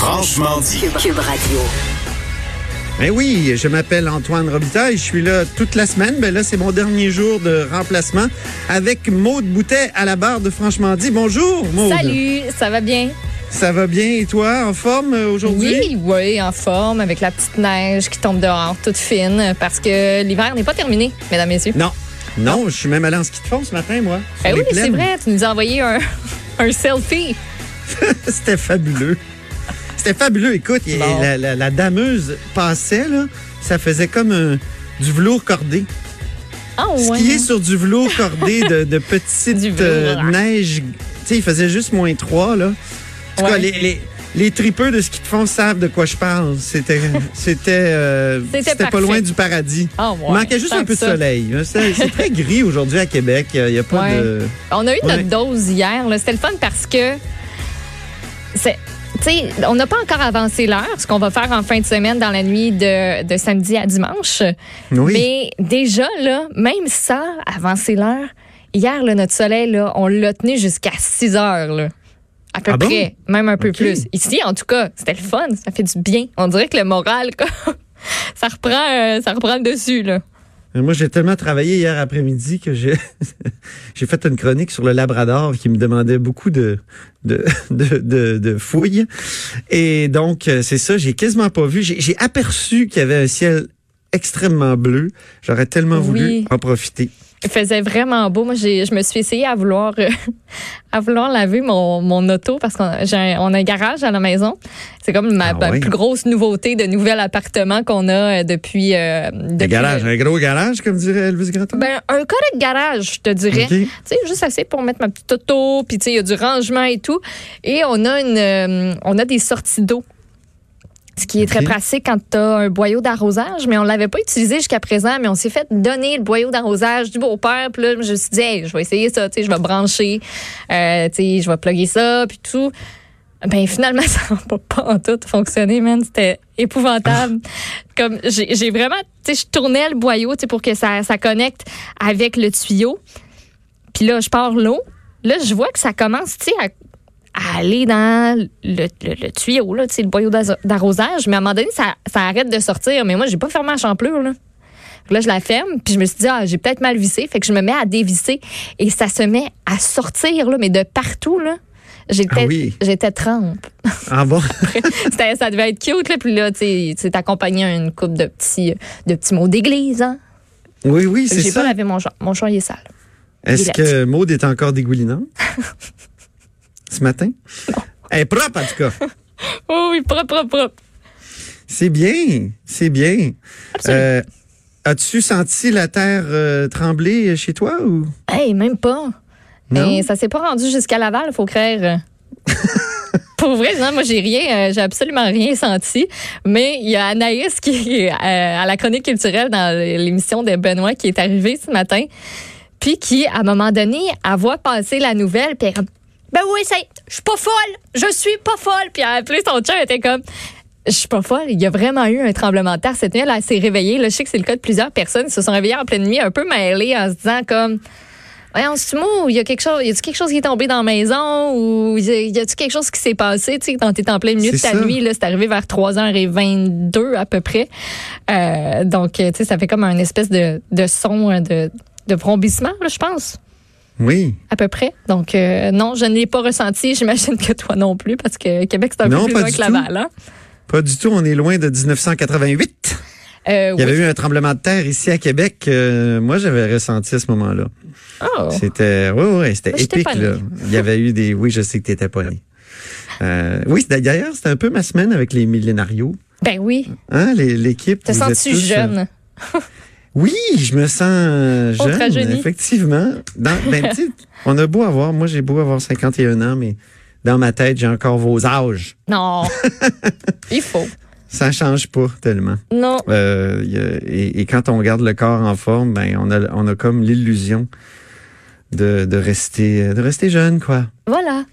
Franchement dit. Cube Radio. Ben oui, je m'appelle Antoine Robitaille, je suis là toute la semaine. Ben là, c'est mon dernier jour de remplacement avec Maude Boutet à la barre de Franchement dit. Bonjour, Maude. Salut, ça va bien? Ça va bien et toi, en forme euh, aujourd'hui? Oui, oui, en forme, avec la petite neige qui tombe dehors, toute fine, parce que l'hiver n'est pas terminé, mesdames, messieurs. Non. Non, je suis même allé en ski de fond ce matin, moi. Sur oui, c'est vrai, tu nous as envoyé un, un selfie. C'était fabuleux. C'était fabuleux. Écoute, y- Bon. la, la- la dameuse passait, là, ça faisait comme un- du velours cordé. Ah ouais. Skier sur du velours cordé de, de petite Du velours. euh, neige. Tu sais, il faisait juste moins 3, là. En tout cas, les, les, les tripeux de ski de fond savent de quoi je parle. C'était c'était euh, C'était c'était pas loin du paradis. Ah ouais, Il manquait juste un peu de soleil. C'est très gris aujourd'hui à Québec. Il n'y a pas Ouais. de... On a eu Ouais. notre dose hier. C'était le fun parce que c'est. Tu sais, on n'a pas encore avancé l'heure, ce qu'on va faire en fin de semaine dans la nuit de, de samedi à dimanche. Oui. Mais déjà, là, même ça, avancer l'heure, hier, là, notre soleil, là, on l'a tenu jusqu'à 6 heures. Là. À peu Ah bon? près, même un peu plus. Ici, en tout cas, c'était le fun, ça fait du bien. On dirait que le moral, quoi, ça reprend, euh, ça reprend le dessus. Là. Euh, Moi, j'ai tellement travaillé hier après-midi que j'ai fait une chronique sur le Labrador qui me demandait beaucoup de de, de, de, fouilles. Et donc, euh, c'est ça, j'ai quasiment pas vu. J'ai aperçu qu'il y avait un ciel extrêmement bleu. J'aurais tellement Oui. voulu en profiter. Il faisait vraiment beau. Moi, j'ai, je me suis essayé à vouloir, euh, à vouloir laver mon, mon auto parce qu'on un, on a un garage à la maison. C'est comme ma, Ah ma plus grosse nouveauté de nouvel appartement qu'on a euh, depuis. Euh, Un depuis garage, un gros garage, comme dirait Elvis Gratton? Ben, un correct garage, je te dirais. Tu sais, juste assez pour mettre ma petite auto, puis tu sais, il y a du rangement et tout. Et on a une, euh, on a des sorties d'eau. Ce qui est très pratique quand tu as un boyau d'arrosage, mais on l'avait pas utilisé jusqu'à présent, mais on s'est fait donner le boyau d'arrosage du beau-père. Puis là, je me suis dit, hey, je vais essayer ça, je vais brancher, euh, je vais plugger ça, puis tout. Ben finalement, ça n'a pas, pas en tout fonctionné, man. C'était épouvantable. Comme j'ai j'ai vraiment, tu sais, je tournais le boyau, tu sais, pour que ça, ça connecte avec le tuyau. Puis là, je pars l'eau. Là, je vois que ça commence, tu sais, à, à aller dans le, le- le tuyau, là, le boyau d'arrosage. Mais à un moment donné, ça, ça arrête de sortir. Mais moi, j'ai pas fermé la champlure, là. Là, je la ferme, puis je me suis dit, ah, j'ai peut-être mal vissé. Fait que je me mets à dévisser et ça se met à sortir, là, mais de partout, là. J'étais Ah oui. j'étais trempe. Ah bon? Ça devait être cute, là. Puis là, tu sais, t'accompagnais à une coupe de petits, de petits mots d'église, hein. Oui, oui, c'est J'ai pas ça. lavé mon champ. Mon champ, il est sale. Est-ce que Maude est encore dégoulinante? Ce matin? Elle est propre, en tout cas. Oh oui, propre, propre, propre. C'est bien, c'est bien. Euh, As-tu senti la terre euh, trembler chez toi ou? Hey, même pas. non? Mais ça s'est pas rendu jusqu'à Laval, faut croire. Pour vrai, non, moi j'ai rien, euh, j'ai absolument rien senti. Mais il y a Anaïs qui est euh, à la chronique culturelle dans l'émission de Benoît qui est arrivée ce matin, puis qui à un moment donné, a voit passer la nouvelle, puis elle ben oui, ça, je suis pas folle, je suis pas folle, puis a appelé son elle était comme. Je suis pas folle. Il y a vraiment eu un tremblement de terre cette nuit. Elle s'est réveillée. Là, je sais que c'est le cas de plusieurs personnes. Ils se sont réveillées en pleine nuit, un peu mêlées, en se disant comme Voyons, c'est mou, il y a quelque chose, y a quelque chose qui est tombé dans la maison? Ou y a-tu quelque chose qui s'est passé, tu sais, quand t'es en plein milieu de ta ça. nuit, là, c'est arrivé vers 3h22 à peu près. Euh, donc, tu sais, ça fait comme un espèce de, de son de, de vrombissement, là, je pense, Oui. à peu près. Donc, euh, non, je ne l'ai pas ressenti. J'imagine que toi non plus, parce que Québec, c'est un Non, peu plus pas loin du que Laval, hein? Pas du tout. On est loin de 1988. Euh, Il y avait oui. eu un tremblement de terre ici à Québec. euh, moi, j'avais ressenti à ce moment-là. Oh. C'était, oui, oui, c'était Moi, épique pas là. Il y avait eu des, oui, je sais que t'étais pas né. Euh, oui, d'ailleurs, c'était un peu ma semaine avec les millénarios. Ben oui. Hein, les- l'équipe. Êtes sens-tu tous, jeune? Oui, je me sens jeune, effectivement. Dans, ben, on a beau avoir, moi j'ai beau avoir 51 ans, mais dans ma tête, j'ai encore vos âges. Non. Il faut. Ça change pas tellement. Non. Euh, et, et quand on garde le corps en forme, ben on a, on a comme l'illusion de, de rester, de rester jeune, quoi. Voilà.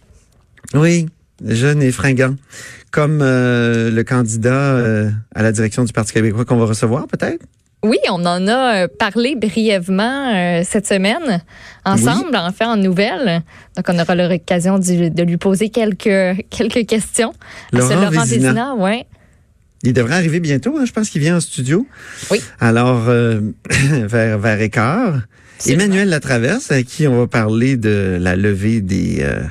Oui, jeune et fringant. Comme euh, le candidat euh, à la direction du Parti québécois qu'on va recevoir, peut-être? Oui, on en a euh, parlé brièvement euh, cette semaine, ensemble, en fait, en nouvelles. Donc, on aura l'occasion de, lui poser quelques, quelques questions. à ce Laurent Laurent Vézina. Vézina, ouais. Il devrait arriver bientôt, hein, je pense qu'il vient en studio. Oui. Alors, euh, vers, vers écart. Emmanuel Latraverse, à qui on va parler de la levée des, euh,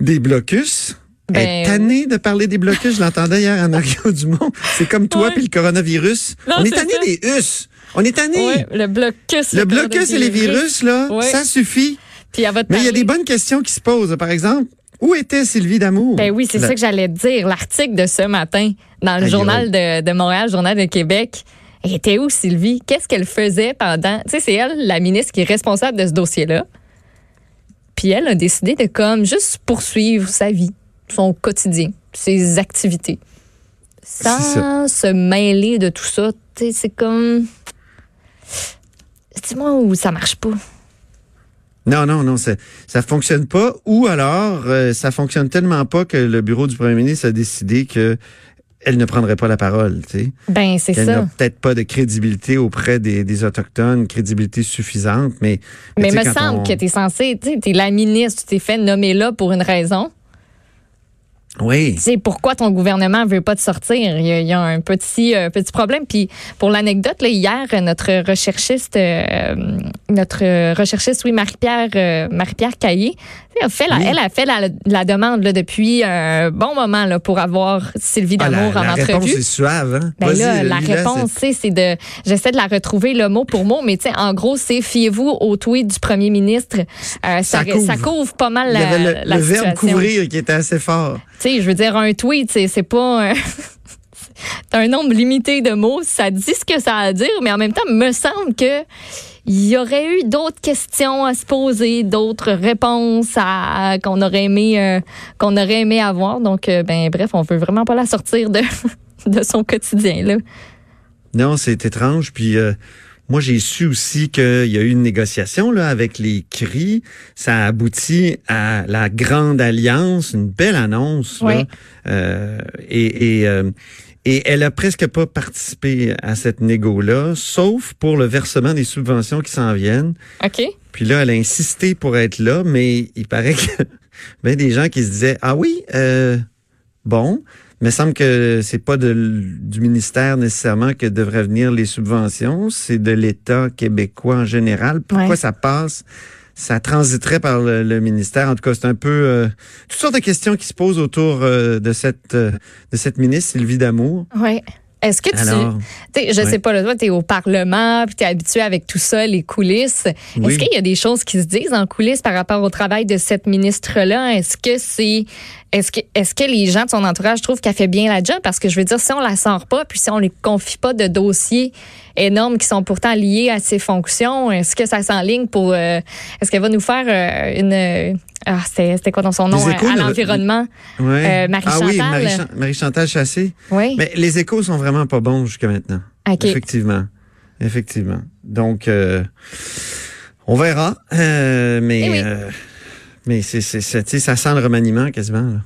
des blocus. Est Ben, tannée de parler des blocus. Je l'entendais hier en Mario Dumont. C'est comme toi puis le coronavirus. Non, on est tanné des us. On est tanné. Ouais, le blocus. le blocus et les virus, là, Ouais. ça suffit. Puis Mais il y a des bonnes questions qui se posent. Par exemple, où était Sylvie Damour? Ben oui, c'est La- ça que j'allais te dire. L'article de ce matin dans le journal de, de Montréal, journal de Québec. Elle était où, Sylvie? Qu'est-ce qu'elle faisait pendant? Tu sais, c'est elle, la ministre, qui est responsable de ce dossier-là. Puis elle a décidé de, comme, juste poursuivre sa vie, son quotidien, ses activités. Sans se mêler de tout ça. C'est comme. Dis-moi où ça marche pas. Non, non, non, ça, ça fonctionne pas. Ou alors, euh, ça fonctionne tellement pas que le bureau du premier ministre a décidé que elle ne prendrait pas la parole, tu sais. Ben, c'est ça. n'a peut-être pas de crédibilité auprès des, des autochtones, crédibilité suffisante, mais. Mais me semble on- que tu es censé, tu es la ministre, tu t'es fait nommer là pour une raison. Oui. Tu sais, pourquoi ton gouvernement veut pas te sortir? Il y a, il y a un petit, euh, petit problème. Puis pour l'anecdote, là, hier, notre recherchiste, euh, notre recherchiste, oui, Marie-Pierre, euh, Marie-Pierre Caillé, elle a fait la, Oui. elle a fait la, la demande là, depuis un bon moment là, pour avoir Sylvie Ah, la, Damour en la réponse entrevue. est suave, hein? Ben là, la réponse, c'est- tu sais, c'est de. J'essaie de la retrouver le mot pour mot, mais tu sais, en gros, c'est fiez-vous au tweet du premier ministre. Euh, ça, Ça couvre. ça couvre pas mal Il y la, avait le, la le verbe couvrir qui était assez fort. Tu sais, je veux dire, un tweet, c'est pas. un- un nombre limité de mots, ça dit ce que ça a à dire, mais en même temps, me semble que il y aurait eu d'autres questions à se poser, d'autres réponses à qu'on aurait aimé euh, qu'on aurait aimé avoir. Donc, euh, ben bref, on veut vraiment pas la sortir de de son quotidien là. Non, c'est étrange. Puis euh, moi, j'ai su aussi qu'il y a eu une négociation là avec les cris. Ça a abouti à la grande alliance, une belle annonce. là. Ouais. Euh, et et, euh, et elle a presque pas participé à cette négo-là, sauf pour le versement des subventions qui s'en viennent. Ok. Puis là, elle a insisté pour être là, mais il paraît que ben des gens qui se disaient ah oui, euh, bon, mais il semble que c'est pas de, du ministère nécessairement que devraient venir les subventions, c'est de l'État québécois en général. Pourquoi Ouais. ça passe? Ça transiterait par le, le ministère. En tout cas, c'est un peu euh, toutes sortes de questions qui se posent autour euh, de cette euh, de cette ministre Sylvie Damour. Ouais. Est-ce que tu. Alors, je Ouais. sais pas, là, toi, tu es au Parlement, puis tu es habitué avec tout ça, les coulisses. Oui. Est-ce qu'il y a des choses qui se disent en coulisses par rapport au travail de cette ministre-là? Est-ce que c'est. Est-ce que, est-ce que les gens de son entourage trouvent qu'elle fait bien la job? Parce que je veux dire, si on la sort pas, puis si on ne confie pas de dossiers énormes qui sont pourtant liés à ses fonctions, est-ce que ça s'enligne pour. euh, est-ce qu'elle va nous faire euh, une. euh, ah, c'était quoi dans son nom? Euh, échos à l'environnement? ouais. Euh, Marie ah oui, Chantal. Marie, Chan- Marie Chantal Chassé. Oui. Mais les échos sont vraiment pas bons jusqu'à maintenant. OK. Effectivement. Effectivement. Donc, on verra. Mais Eh oui. mais c'est, ça sent le remaniement quasiment. là.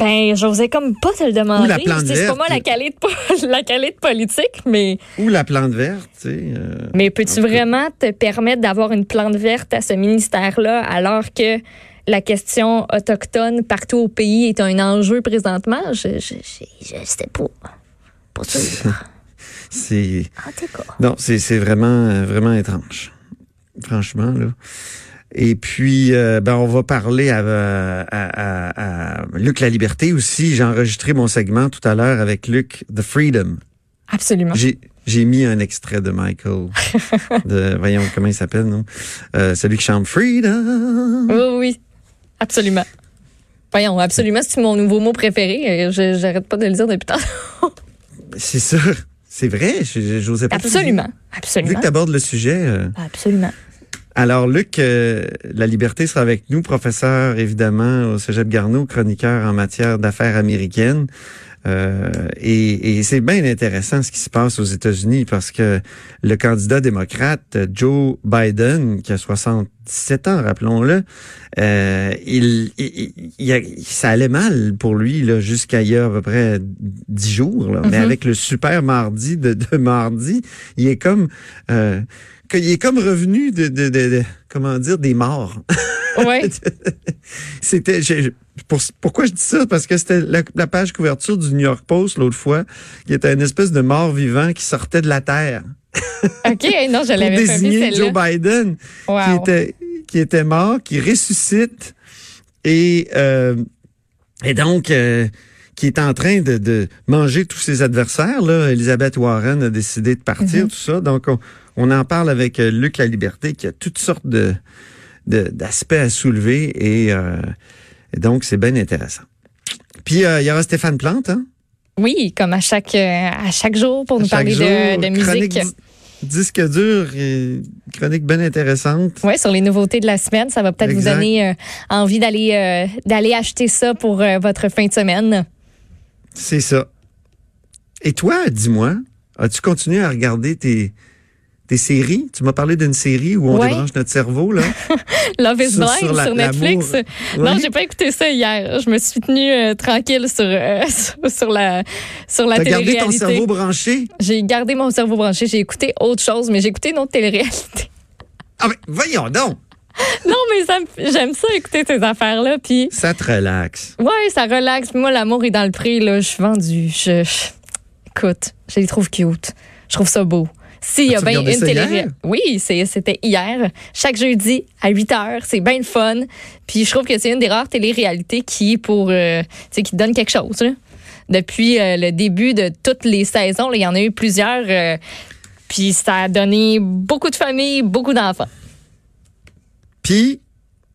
Ben, j'osais comme pas te le demander. Ou la plante sais, C'est pas verte. moi la qualité de, la de politique, mais, Ou la plante verte, tu sais. euh, mais peux-tu vraiment te permettre d'avoir une plante verte à ce ministère-là alors que la question autochtone partout au pays est un enjeu présentement? Je, je, je, je sais pas. Pas sûr. c'est, En tout cas. non, c'est, c'est vraiment, euh, vraiment étrange. Franchement, là. Et puis, euh, ben, on va parler à, à, à, à Luc La Liberté aussi. J'ai enregistré mon segment tout à l'heure avec Luc The Freedom. Absolument. J'ai j'ai mis un extrait de Michael. de, voyons comment il s'appelle, non? Euh, celui qui chante Freedom. Oui, oui. Absolument. Voyons, absolument, c'est mon nouveau mot préféré. Euh, Je j'arrête pas de le dire depuis tantôt. C'est ça. C'est vrai. je- J'osais pas. dire. Absolument. Vu Absolument. que tu abordes le sujet. euh, Absolument. Alors, Luc, euh, La Liberté sera avec nous, professeur évidemment au Cégep Garneau, chroniqueur en matière d'affaires américaines. Euh, et, et c'est bien intéressant ce qui se passe aux États-Unis parce que le candidat démocrate Joe Biden, qui a 77 ans, rappelons-le, euh, il, il, il, ça allait mal pour lui là jusqu'à il y a à peu près 10 jours. Là. Mais Mhm. avec le super mardi de, de mardi, il est comme euh, qu'il est comme revenu de, de, de, de- comment dire des morts. Ouais. C'était pour- pourquoi je dis ça? Parce que c'était la, la page couverture du New York Post l'autre fois qui était une espèce de mort vivant qui sortait de la terre OK, non, je l'avais pas vu Joe. Biden qui était qui était mort, qui ressuscite et euh, et donc euh, qui est en train de, de manger tous ses adversaires. Là, Elizabeth Warren a décidé de partir, Mhm. tout ça. Donc on, on en parle avec euh, Luc La Liberté qui a toutes sortes de d'aspects à soulever et, euh, et donc c'est bien intéressant. Puis euh, il y aura Stéphane Plante, hein? Oui, comme à chaque, euh, à chaque jour pour nous parler jour, de, musique. di- disque dur, et chronique bien intéressante. Oui, sur les nouveautés de la semaine. Ça va peut-être vous donner euh, envie d'aller euh, d'aller acheter ça pour euh, votre fin de semaine. C'est ça. Et toi, dis-moi, as-tu continué à regarder tes, tes séries? Tu m'as parlé d'une série où on Ouais. débranche notre cerveau, là. Love is Sur- Blind sur Netflix. l'amour. Non, Oui. j'ai pas écouté ça hier. Je me suis tenue euh, tranquille sur, euh, sur, sur la, sur la T'as gardé ton télé-réalité. cerveau branché? J'ai gardé mon cerveau branché. J'ai écouté autre chose, mais j'ai écouté une autre télé-réalité. Ah, mais voyons donc! non, mais j'aime ça écouter ces affaires-là. Puis, Ça te relaxe. ouais, ça relaxe. Puis moi, l'amour est dans le prix. Là. Je suis vendue. Je, je- Écoute, je les trouve cute. Je trouve ça beau. S'il y a bien une télé? Oui, c'était hier. Chaque jeudi à 8 heures. C'est bien le fun. Puis je trouve que c'est une des rares téléréalités qui, pour, euh, qui donne quelque chose. là. Depuis euh, le début de toutes les saisons, il y en a eu plusieurs. euh, puis ça a donné beaucoup de familles, beaucoup d'enfants. Puis,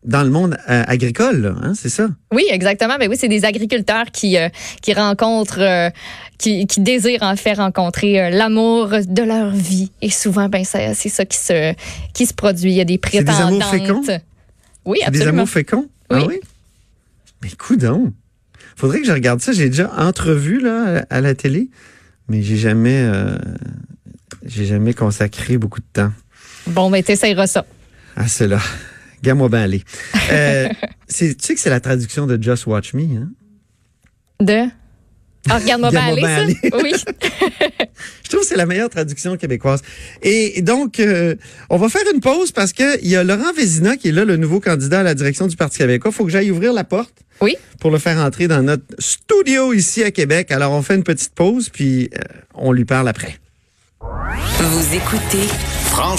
dans le monde euh, agricole, hein, c'est ça? Oui, exactement. Ben oui, c'est des agriculteurs qui euh, qui rencontrent, euh, qui, qui désirent en fait rencontrer l'amour de leur vie. Et souvent, ben c'est ça qui se qui se produit. Il y a des C'est des amours prétendantes. féconds? Oui, C'est des absolument. amours féconds? Oui. Ah oui? Mais coudon! Faudrait que je regarde ça. J'ai déjà entrevu, là, à la télé, mais j'ai jamais, j'ai jamais consacré beaucoup de temps. Bon, ben t'essayeras ça. à cela. Gamme-moi bien aller. Euh, c'est- tu sais que c'est la traduction de Just Watch Me, hein? De? Ah, regarde-moi bien aller, Regarde-moi ça. Oui. Je trouve que c'est la meilleure traduction québécoise. Et donc, euh, on va faire une pause parce que il y a Laurent Vézina qui est là, le nouveau candidat à la direction du Parti québécois. faut que j'aille ouvrir la porte Oui. pour le faire entrer dans notre studio ici à Québec. Alors, on fait une petite pause, puis euh, on lui parle après. Vous écoutez Franchement.